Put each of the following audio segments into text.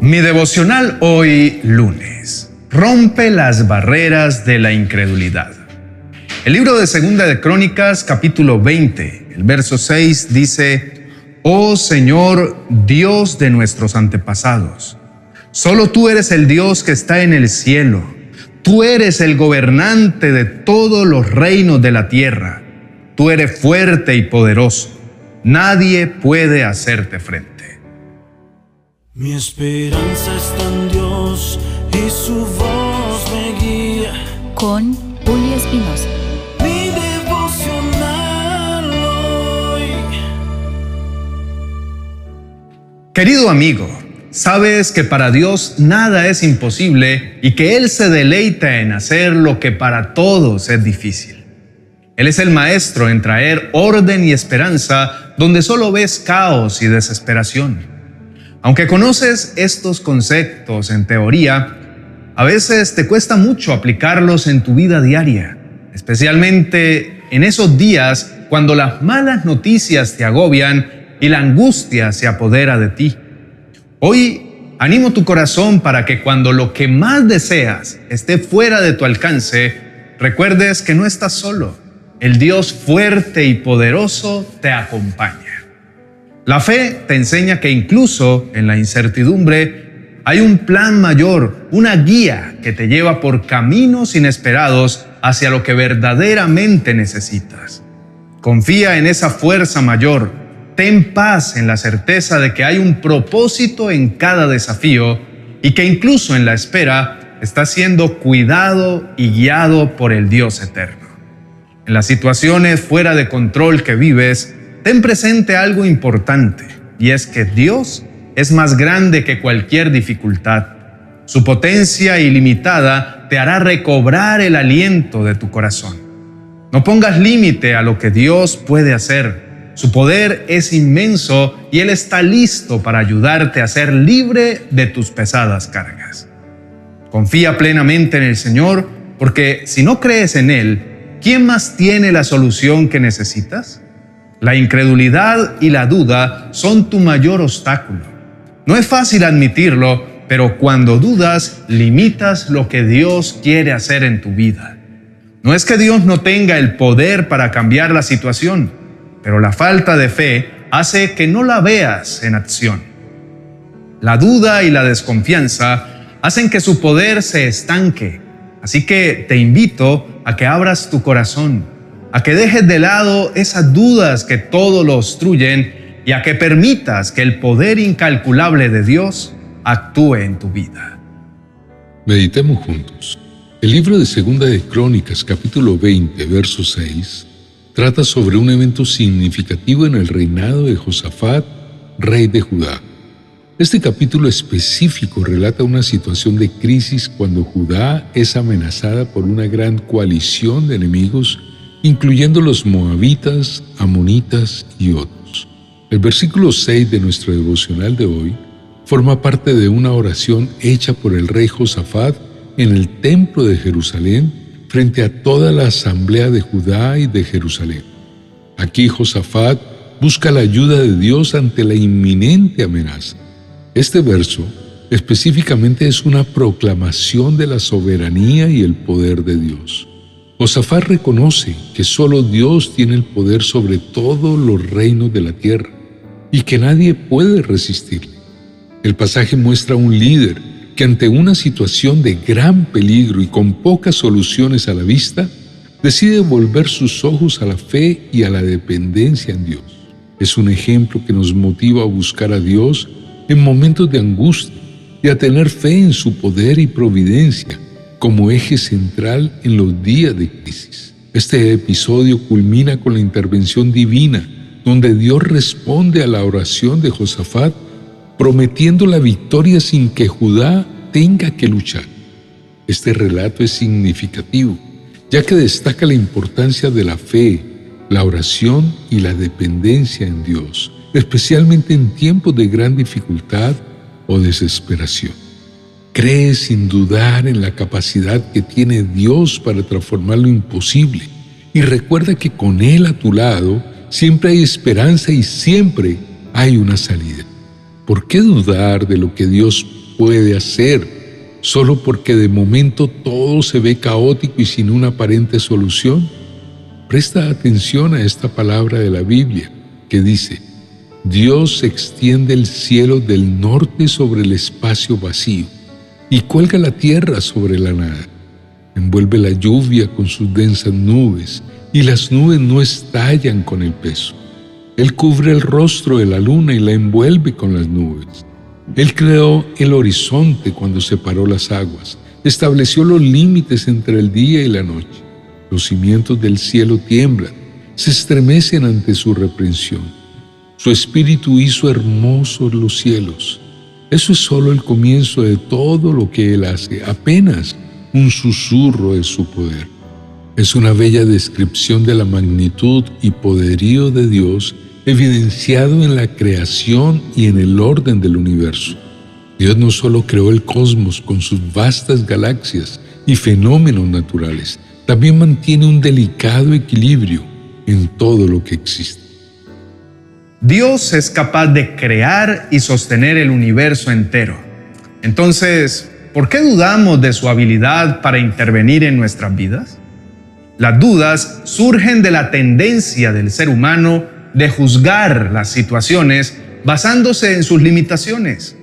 Mi devocional hoy lunes. Rompe las barreras de la incredulidad. El libro de Segunda de Crónicas, capítulo 20, el verso 6 dice, Oh Señor, Dios de nuestros antepasados, solo tú eres el Dios que está en el cielo, tú eres el gobernante de todos los reinos de la tierra, tú eres fuerte y poderoso, nadie puede hacerte frente. Mi esperanza está en Dios y su voz me guía. Con Julio Espinosa. Mi devocional hoy. Querido amigo, sabes que para Dios nada es imposible y que Él se deleita en hacer lo que para todos es difícil. Él es el maestro en traer orden y esperanza donde solo ves caos y desesperación. Aunque conoces estos conceptos en teoría, a veces te cuesta mucho aplicarlos en tu vida diaria, especialmente en esos días cuando las malas noticias te agobian y la angustia se apodera de ti. Hoy animo tu corazón para que cuando lo que más deseas esté fuera de tu alcance, recuerdes que no estás solo. El Dios fuerte y poderoso te acompaña. La fe te enseña que incluso en la incertidumbre hay un plan mayor, una guía que te lleva por caminos inesperados hacia lo que verdaderamente necesitas. Confía en esa fuerza mayor, ten paz en la certeza de que hay un propósito en cada desafío y que incluso en la espera estás siendo cuidado y guiado por el Dios eterno. En las situaciones fuera de control que vives, ten presente algo importante, y es que Dios es más grande que cualquier dificultad. Su potencia ilimitada te hará recobrar el aliento de tu corazón. No pongas límite a lo que Dios puede hacer. Su poder es inmenso y Él está listo para ayudarte a ser libre de tus pesadas cargas. Confía plenamente en el Señor porque si no crees en Él, ¿quién más tiene la solución que necesitas? La incredulidad y la duda son tu mayor obstáculo. No es fácil admitirlo, pero cuando dudas, limitas lo que Dios quiere hacer en tu vida. No es que Dios no tenga el poder para cambiar la situación, pero la falta de fe hace que no la veas en acción. La duda y la desconfianza hacen que su poder se estanque. Así que te invito a que abras tu corazón a que dejes de lado esas dudas que todo lo obstruyen y a que permitas que el poder incalculable de Dios actúe en tu vida. Meditemos juntos. El libro de Segunda de Crónicas, capítulo 20, verso 6, trata sobre un evento significativo en el reinado de Josafat, rey de Judá. Este capítulo específico relata una situación de crisis cuando Judá es amenazada por una gran coalición de enemigos incluyendo los moabitas, amonitas y otros. El versículo 6 de nuestro devocional de hoy forma parte de una oración hecha por el rey Josafat en el templo de Jerusalén frente a toda la asamblea de Judá y de Jerusalén. Aquí Josafat busca la ayuda de Dios ante la inminente amenaza. Este verso específicamente es una proclamación de la soberanía y el poder de Dios. Josafat reconoce que solo Dios tiene el poder sobre todos los reinos de la tierra y que nadie puede resistirle. El pasaje muestra a un líder que ante una situación de gran peligro y con pocas soluciones a la vista, decide volver sus ojos a la fe y a la dependencia en Dios. Es un ejemplo que nos motiva a buscar a Dios en momentos de angustia y a tener fe en su poder y providencia como eje central en los días de crisis. Este episodio culmina con la intervención divina, donde Dios responde a la oración de Josafat, prometiendo la victoria sin que Judá tenga que luchar. Este relato es significativo, ya que destaca la importancia de la fe, la oración y la dependencia en Dios, especialmente en tiempos de gran dificultad o desesperación. Cree sin dudar en la capacidad que tiene Dios para transformar lo imposible y recuerda que con Él a tu lado siempre hay esperanza y siempre hay una salida. ¿Por qué dudar de lo que Dios puede hacer, solo porque de momento todo se ve caótico y sin una aparente solución? Presta atención a esta palabra de la Biblia que dice, Dios extiende el cielo del norte sobre el espacio vacío y cuelga la tierra sobre la nada. Envuelve la lluvia con sus densas nubes y las nubes no estallan con el peso. Él cubre el rostro de la luna y la envuelve con las nubes. Él creó el horizonte cuando separó las aguas, estableció los límites entre el día y la noche. Los cimientos del cielo tiemblan, se estremecen ante su reprensión. Su espíritu hizo hermosos los cielos. Eso es solo el comienzo de todo lo que Él hace, apenas un susurro de su poder. Es una bella descripción de la magnitud y poderío de Dios evidenciado en la creación y en el orden del universo. Dios no solo creó el cosmos con sus vastas galaxias y fenómenos naturales, también mantiene un delicado equilibrio en todo lo que existe. Dios es capaz de crear y sostener el universo entero. Entonces, ¿por qué dudamos de su habilidad para intervenir en nuestras vidas? Las dudas surgen de la tendencia del ser humano de juzgar las situaciones basándose en sus limitaciones.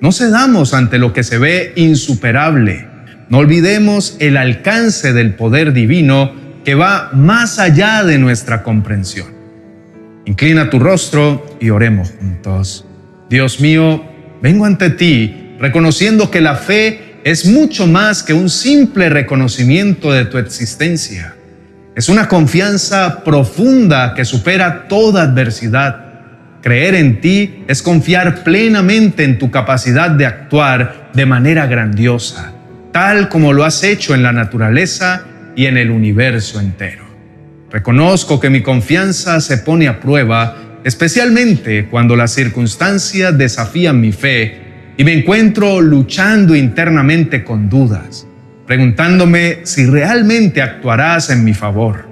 No cedamos ante lo que se ve insuperable. No olvidemos el alcance del poder divino que va más allá de nuestra comprensión. Inclina tu rostro y oremos juntos. Dios mío, vengo ante ti reconociendo que la fe es mucho más que un simple reconocimiento de tu existencia. Es una confianza profunda que supera toda adversidad. Creer en ti es confiar plenamente en tu capacidad de actuar de manera grandiosa, tal como lo has hecho en la naturaleza y en el universo entero. Reconozco que mi confianza se pone a prueba, especialmente cuando las circunstancias desafían mi fe y me encuentro luchando internamente con dudas preguntándome si realmente actuarás en mi favor.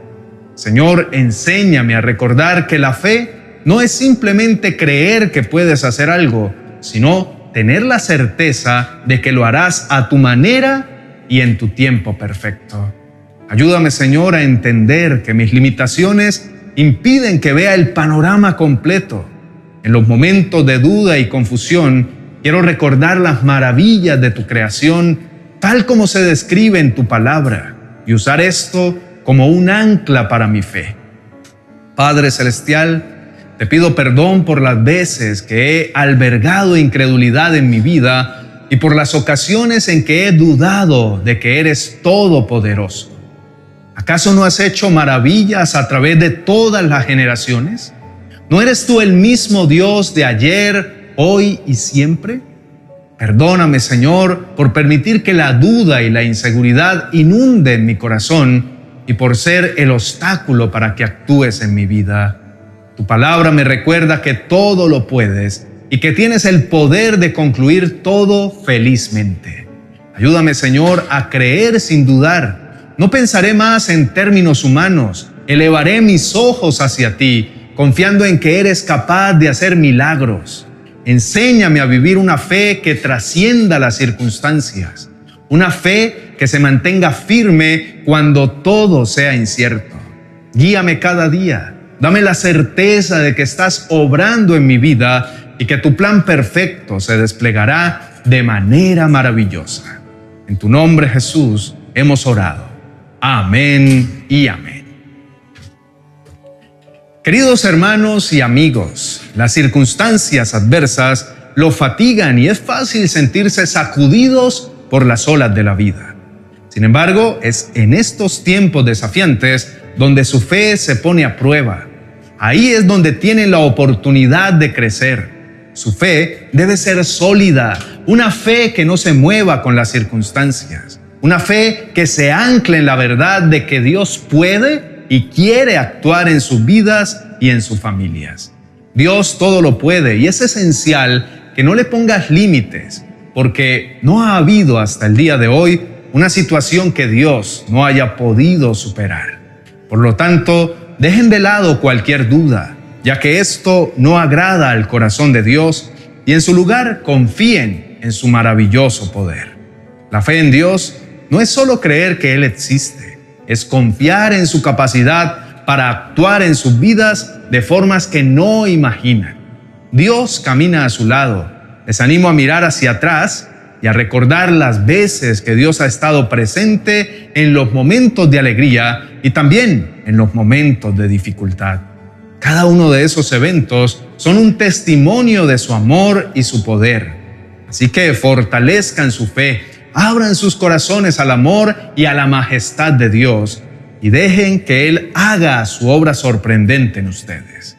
Señor, enséñame a recordar que la fe no es simplemente creer que puedes hacer algo, sino tener la certeza de que lo harás a tu manera y en tu tiempo perfecto. Ayúdame, Señor, a entender que mis limitaciones impiden que vea el panorama completo. En los momentos de duda y confusión, quiero recordar las maravillas de tu creación tal como se describe en tu palabra, y usar esto como un ancla para mi fe. Padre Celestial, te pido perdón por las veces que he albergado incredulidad en mi vida y por las ocasiones en que he dudado de que eres todopoderoso. ¿Acaso no has hecho maravillas a través de todas las generaciones? ¿No eres tú el mismo Dios de ayer, hoy y siempre? Perdóname, Señor, por permitir que la duda y la inseguridad inunden mi corazón y por ser el obstáculo para que actúes en mi vida. Tu palabra me recuerda que todo lo puedes y que tienes el poder de concluir todo felizmente. Ayúdame, Señor, a creer sin dudar. No pensaré más en términos humanos. Elevaré mis ojos hacia ti, confiando en que eres capaz de hacer milagros. Enséñame a vivir una fe que trascienda las circunstancias, una fe que se mantenga firme cuando todo sea incierto. Guíame cada día, dame la certeza de que estás obrando en mi vida y que tu plan perfecto se desplegará de manera maravillosa. En tu nombre Jesús hemos orado. Amén y amén. Queridos hermanos y amigos, las circunstancias adversas lo fatigan y es fácil sentirse sacudidos por las olas de la vida. Sin embargo, es en estos tiempos desafiantes donde su fe se pone a prueba. Ahí es donde tienen la oportunidad de crecer. Su fe debe ser sólida, una fe que no se mueva con las circunstancias, una fe que se ancle en la verdad de que Dios puede y quiere actuar en sus vidas y en sus familias. Dios todo lo puede y es esencial que no le pongas límites, porque no ha habido hasta el día de hoy una situación que Dios no haya podido superar. Por lo tanto, dejen de lado cualquier duda, ya que esto no agrada al corazón de Dios y en su lugar confíen en su maravilloso poder. La fe en Dios no es solo creer que Él existe, es confiar en su capacidad para actuar en sus vidas de formas que no imaginan. Dios camina a su lado. Les animo a mirar hacia atrás y a recordar las veces que Dios ha estado presente en los momentos de alegría y también en los momentos de dificultad. Cada uno de esos eventos son un testimonio de su amor y su poder. Así que fortalezcan su fe, abran sus corazones al amor y a la majestad de Dios y dejen que Él haga su obra sorprendente en ustedes.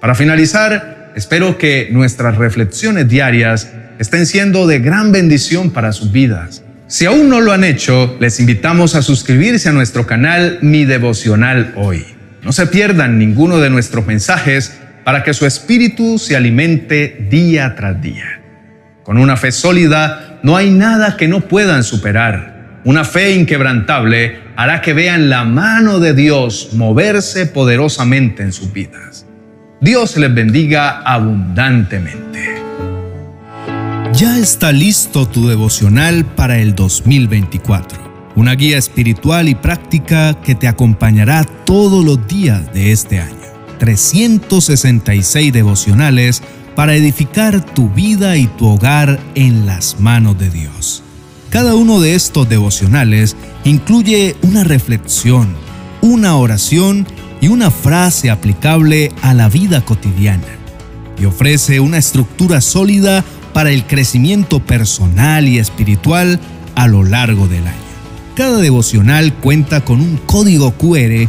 Para finalizar, espero que nuestras reflexiones diarias estén siendo de gran bendición para sus vidas. Si aún no lo han hecho, les invitamos a suscribirse a nuestro canal Mi Devocional Hoy. No se pierdan ninguno de nuestros mensajes para que su espíritu se alimente día tras día. Con una fe sólida no hay nada que no puedan superar. Una fe inquebrantable hará que vean la mano de Dios moverse poderosamente en sus vidas. Dios les bendiga abundantemente. Ya está listo tu devocional para el 2024 una guía espiritual y práctica que te acompañará todos los días de este año. 366 devocionales para edificar tu vida y tu hogar en las manos de Dios. Cada uno de estos devocionales incluye una reflexión, una oración y una frase aplicable a la vida cotidiana y ofrece una estructura sólida para el crecimiento personal y espiritual a lo largo del año. Cada devocional cuenta con un código QR